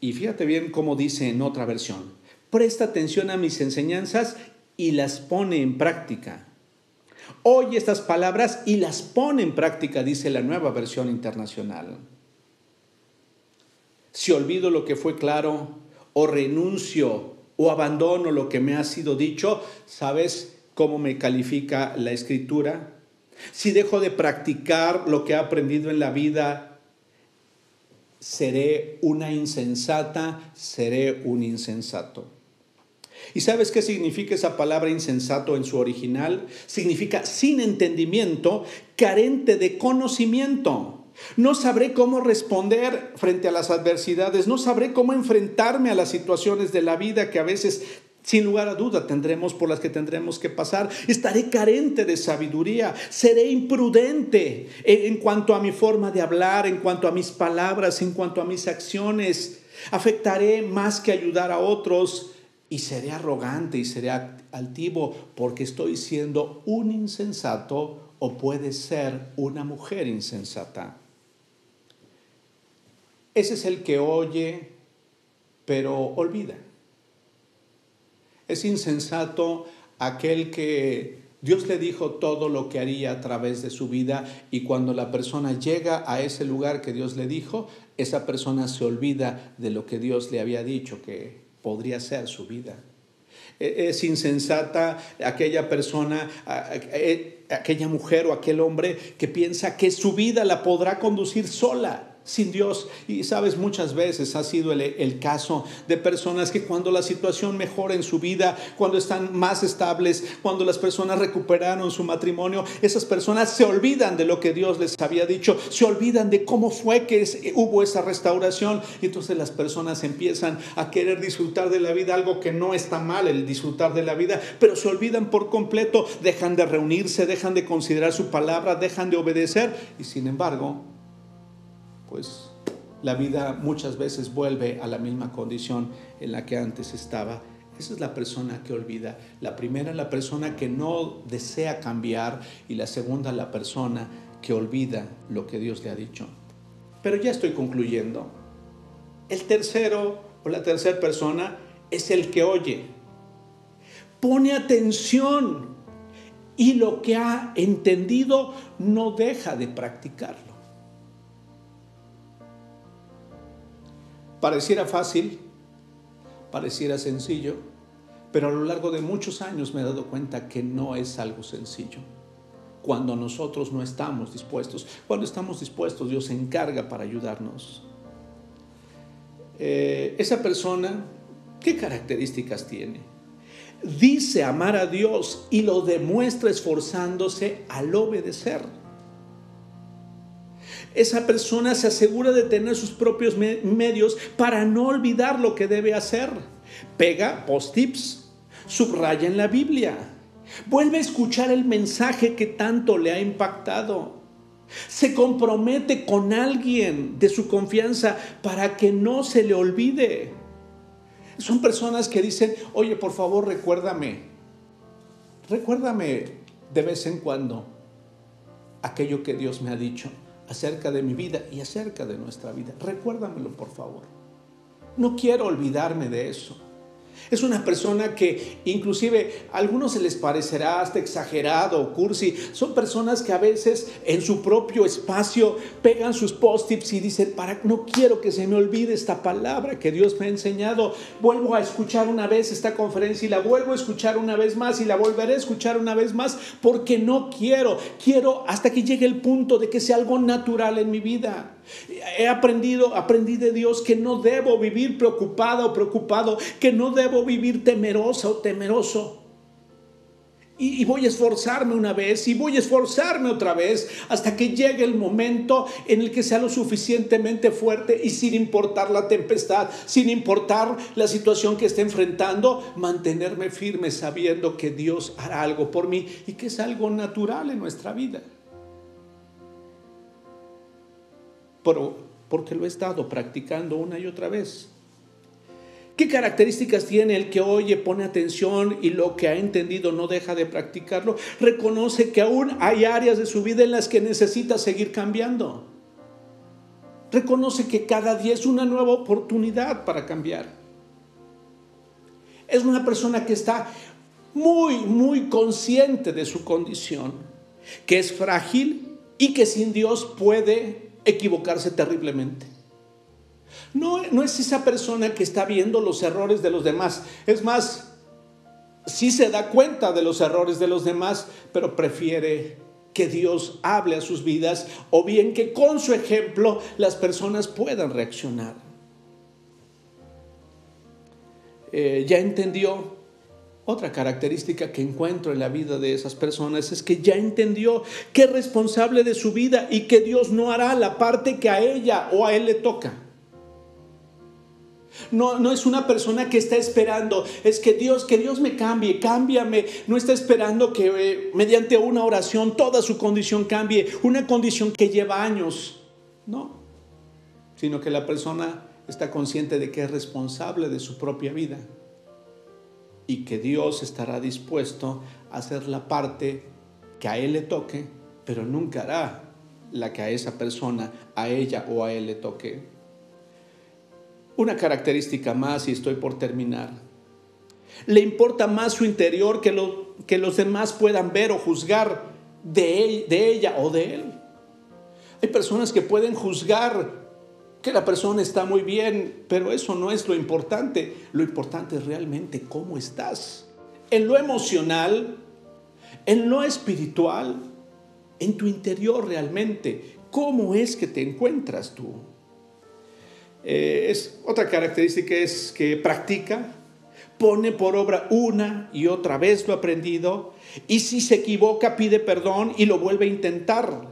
Y fíjate bien cómo dice en otra versión, presta atención a mis enseñanzas y las pone en práctica. Oye estas palabras y las pone en práctica, dice la nueva versión internacional. Si olvido lo que fue claro, o renuncio, o abandono lo que me ha sido dicho, ¿sabes cómo me califica la escritura? Si dejo de practicar lo que he aprendido en la vida, seré una insensata, seré un insensato. ¿Y sabes qué significa esa palabra insensato en su original? Significa sin entendimiento, carente de conocimiento. No sabré cómo responder frente a las adversidades, no sabré cómo enfrentarme a las situaciones de la vida que a veces sin lugar a duda tendremos por las que tendremos que pasar. Estaré carente de sabiduría, seré imprudente en cuanto a mi forma de hablar, en cuanto a mis palabras, en cuanto a mis acciones. Afectaré más que ayudar a otros y seré arrogante y seré altivo porque estoy siendo un insensato o puede ser una mujer insensata. Ese es el que oye pero olvida. Es insensato aquel que Dios le dijo todo lo que haría a través de su vida y cuando la persona llega a ese lugar que Dios le dijo, esa persona se olvida de lo que Dios le había dicho que podría ser su vida. E, es insensata aquella persona, e, aquella mujer o aquel hombre que piensa que su vida la podrá conducir sola sin Dios. Y sabes, muchas veces ha sido el, caso de personas que cuando la situación mejora en su vida, cuando están más estables, cuando las personas recuperaron su matrimonio, esas personas se olvidan de lo que Dios les había dicho, se olvidan de cómo fue que hubo esa restauración. Y entonces las personas empiezan a querer disfrutar de la vida, algo que no está mal el disfrutar de la vida, pero se olvidan por completo, dejan de reunirse, dejan de considerar su palabra, dejan de obedecer y sin embargo pues la vida muchas veces vuelve a la misma condición en la que antes estaba. Esa es la persona que olvida. La primera, la persona que no desea cambiar y la segunda, la persona que olvida lo que Dios le ha dicho. Pero ya estoy concluyendo. El tercero o la tercera persona es el que oye. Pone atención y lo que ha entendido no deja de practicarlo. Pareciera fácil, pareciera sencillo, pero a lo largo de muchos años me he dado cuenta que no es algo sencillo. Cuando nosotros no estamos dispuestos, cuando estamos dispuestos, Dios se encarga para ayudarnos. Eh, esa persona, ¿qué características tiene? Dice amar a Dios y lo demuestra esforzándose al obedecer esa persona se asegura de tener sus propios medios para no olvidar lo que debe hacer. Pega post-tips, subraya en la Biblia, vuelve a escuchar el mensaje que tanto le ha impactado. Se compromete con alguien de su confianza para que no se le olvide. Son personas que dicen, oye, por favor, recuérdame. Recuérdame de vez en cuando aquello que Dios me ha dicho acerca de mi vida y acerca de nuestra vida. Recuérdamelo, por favor. No quiero olvidarme de eso. Es una persona que inclusive a algunos se les parecerá hasta exagerado o cursi. Son personas que a veces en su propio espacio pegan sus post-its y dicen, para, no quiero que se me olvide esta palabra que Dios me ha enseñado. Vuelvo a escuchar una vez esta conferencia y la vuelvo a escuchar una vez más y la volveré a escuchar una vez más porque no quiero. Quiero hasta que llegue el punto de que sea algo natural en mi vida. He aprendido, aprendí de Dios que no debo vivir preocupada o preocupado, que no debo vivir temerosa o temeroso. Y, voy a esforzarme una vez y voy a esforzarme otra vez hasta que llegue el momento en el que sea lo suficientemente fuerte y sin importar la tempestad, sin importar la situación que esté enfrentando, mantenerme firme sabiendo que Dios hará algo por mí y que es algo natural en nuestra vida. Pero porque lo he estado practicando una y otra vez. ¿Qué características tiene el que oye, pone atención y lo que ha entendido no deja de practicarlo? Reconoce que aún hay áreas de su vida en las que necesita seguir cambiando. Reconoce que cada día es una nueva oportunidad para cambiar. Es una persona que está muy, muy consciente de su condición, que es frágil y que sin Dios puede equivocarse terriblemente. No, no es esa persona que está viendo los errores de los demás. Es más, sí se da cuenta de los errores de los demás, pero prefiere que Dios hable a sus vidas o bien que con su ejemplo las personas puedan reaccionar. Eh, ya entendió otra característica que encuentro en la vida de esas personas es que ya entendió que es responsable de su vida y que Dios no hará la parte que a ella o a él le toca. No, no es una persona que está esperando, es que Dios, que Dios me cambie, cámbiame. No está esperando que eh, mediante una oración toda su condición cambie, una condición que lleva años. No, sino que la persona está consciente de que es responsable de su propia vida y que Dios estará dispuesto a hacer la parte que a Él le toque, pero nunca hará la que a esa persona, a ella o a Él le toque. Una característica más y estoy por terminar. Le importa más su interior que, lo, que los demás puedan ver o juzgar de, de ella o de él. Hay personas que pueden juzgar que la persona está muy bien, pero eso no es lo importante. Lo importante es realmente cómo estás. En lo emocional, en lo espiritual, en tu interior realmente. ¿Cómo es que te encuentras tú? Eh, es, otra característica es que practica, pone por obra una y otra vez lo aprendido y si se equivoca pide perdón y lo vuelve a intentar.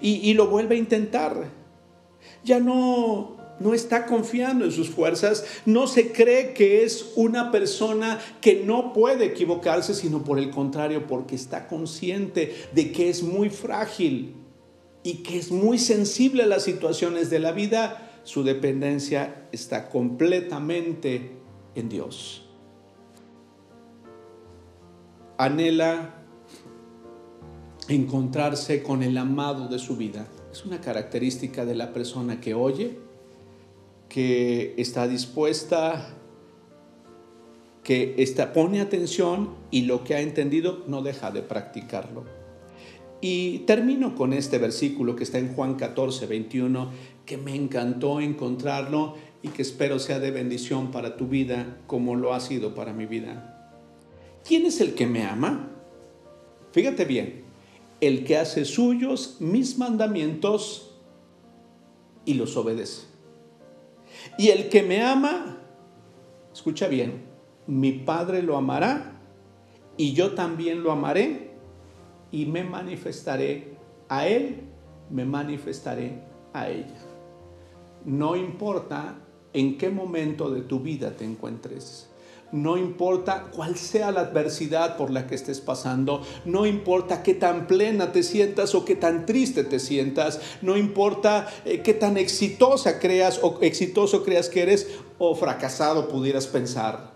Y, y lo vuelve a intentar. Ya no, no está confiando en sus fuerzas, no se cree que es una persona que no puede equivocarse, sino por el contrario, porque está consciente de que es muy frágil y que es muy sensible a las situaciones de la vida su dependencia está completamente en Dios. Anhela encontrarse con el amado de su vida. Es una característica de la persona que oye, que está dispuesta, que está, pone atención y lo que ha entendido no deja de practicarlo. Y termino con este versículo que está en Juan 14, 21, que me encantó encontrarlo y que espero sea de bendición para tu vida como lo ha sido para mi vida. ¿Quién es el que me ama? Fíjate bien, el que hace suyos mis mandamientos y los obedece. Y el que me ama, escucha bien, mi Padre lo amará y yo también lo amaré y me manifestaré a él, me manifestaré a ella. No importa en qué momento de tu vida te encuentres. No importa cuál sea la adversidad por la que estés pasando, no importa qué tan plena te sientas o qué tan triste te sientas, no importa eh, qué tan exitosa creas o exitoso creas que eres o fracasado pudieras pensar.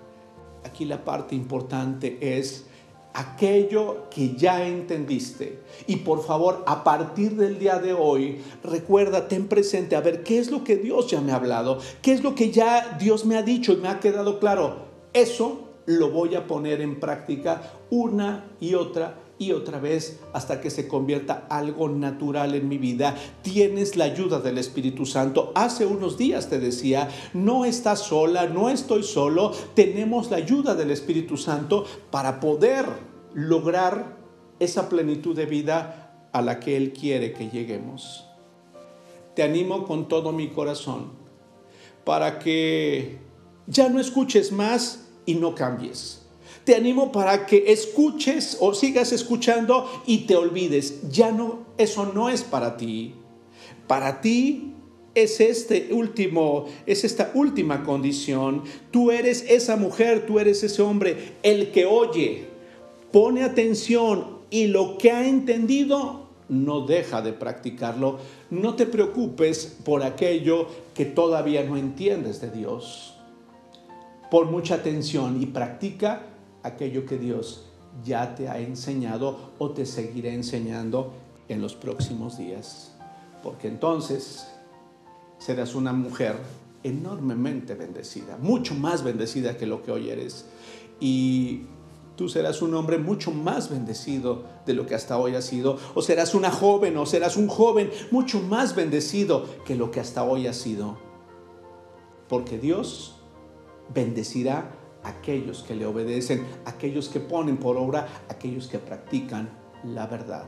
Aquí la parte importante es aquello que ya entendiste. Y por favor, a partir del día de hoy, recuerda, ten presente, a ver, ¿qué es lo que Dios ya me ha hablado? ¿Qué es lo que ya Dios me ha dicho y me ha quedado claro? Eso lo voy a poner en práctica una y otra y otra vez hasta que se convierta algo natural en mi vida. Tienes la ayuda del Espíritu Santo. Hace unos días te decía, no estás sola, no estoy solo. Tenemos la ayuda del Espíritu Santo para poder lograr esa plenitud de vida a la que Él quiere que lleguemos. Te animo con todo mi corazón para que ya no escuches más y no cambies te animo para que escuches o sigas escuchando y te olvides. Ya no, eso no es para ti. Para ti es este último, es esta última condición. Tú eres esa mujer, tú eres ese hombre, el que oye, pone atención y lo que ha entendido no deja de practicarlo. No te preocupes por aquello que todavía no entiendes de Dios. Pon mucha atención y practica aquello que Dios ya te ha enseñado o te seguirá enseñando en los próximos días. Porque entonces serás una mujer enormemente bendecida, mucho más bendecida que lo que hoy eres. Y tú serás un hombre mucho más bendecido de lo que hasta hoy has sido. O serás una joven, o serás un joven mucho más bendecido que lo que hasta hoy has sido. Porque Dios bendecirá a aquellos que le obedecen, aquellos que ponen por obra, aquellos que practican la verdad.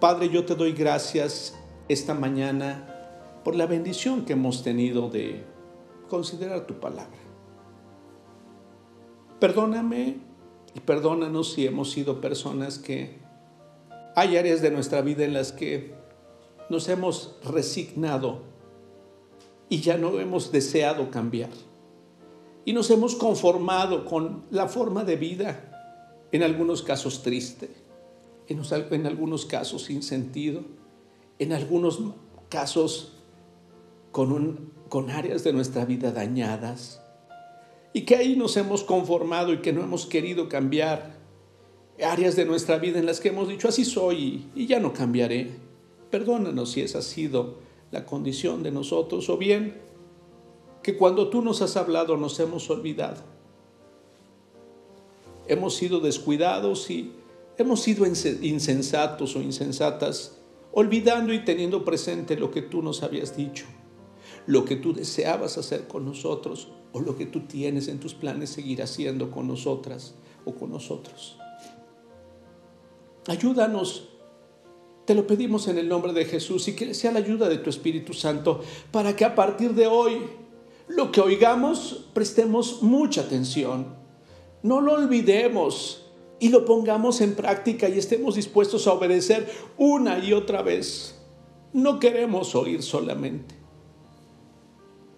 Padre, yo te doy gracias esta mañana por la bendición que hemos tenido de considerar tu palabra. Perdóname y perdónanos si hemos sido personas que hay áreas de nuestra vida en las que nos hemos resignado y ya no hemos deseado cambiar. Y nos hemos conformado con la forma de vida, en algunos casos triste, en, algunos casos sin sentido, en algunos casos con, con áreas de nuestra vida dañadas y que ahí nos hemos conformado y que no hemos querido cambiar. Áreas de nuestra vida en las que hemos dicho, así soy y ya no cambiaré. Perdónanos si esa ha sido la condición de nosotros o bien que cuando tú nos has hablado nos hemos olvidado. Hemos sido descuidados y hemos sido insensatos o insensatas, olvidando y teniendo presente lo que tú nos habías dicho lo que tú deseabas hacer con nosotros o lo que tú tienes en tus planes seguir haciendo con nosotras o con nosotros. Ayúdanos, te lo pedimos en el nombre de Jesús y que sea la ayuda de tu Espíritu Santo para que a partir de hoy lo que oigamos prestemos mucha atención, no lo olvidemos y lo pongamos en práctica y estemos dispuestos a obedecer una y otra vez. No queremos oír solamente.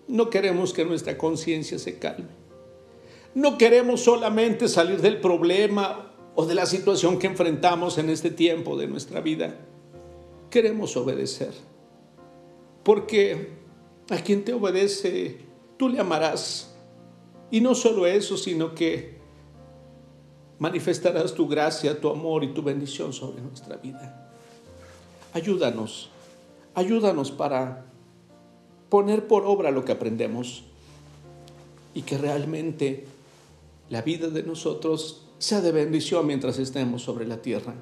No queremos que nuestra conciencia se calme. No queremos solamente salir del problema o de la situación que enfrentamos en este tiempo de nuestra vida. Queremos obedecer. Porque a quien te obedece, tú le amarás. Y no solo eso, sino que manifestarás tu gracia, tu amor y tu bendición sobre nuestra vida. Ayúdanos, ayúdanos para poner por obra lo que aprendemos y que realmente la vida de nosotros sea de bendición mientras estemos sobre la tierra.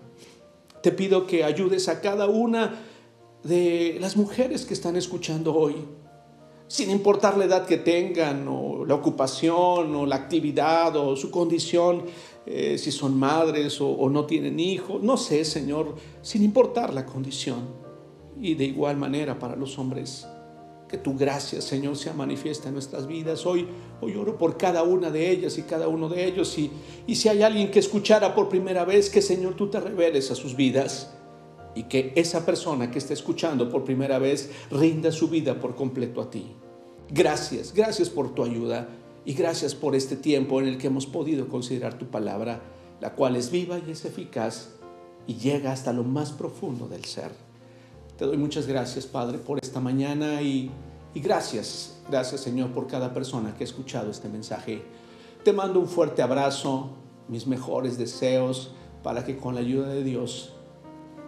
Te pido que ayudes a cada una de las mujeres que están escuchando hoy, sin importar la edad que tengan, o la ocupación, o la actividad, o su condición, eh, si son madres o, no tienen hijos, no sé, Señor, sin importar la condición. Y de igual manera para los hombres que tu gracia, Señor, sea manifiesta en nuestras vidas. Hoy, hoy oro por cada una de ellas y cada uno de ellos. Y, y si hay alguien que escuchara por primera vez, que Señor tú te reveles a sus vidas. Y que esa persona que está escuchando por primera vez rinda su vida por completo a ti. Gracias, gracias por tu ayuda y gracias por este tiempo en el que hemos podido considerar tu palabra, la cual es viva y es eficaz y llega hasta lo más profundo del ser. Te doy muchas gracias, Padre, por esta mañana y, gracias, gracias, Señor, por cada persona que ha escuchado este mensaje. Te mando un fuerte abrazo, mis mejores deseos para que con la ayuda de Dios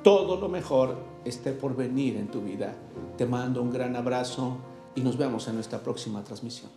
todo lo mejor esté por venir en tu vida. Te mando un gran abrazo y nos vemos en nuestra próxima transmisión.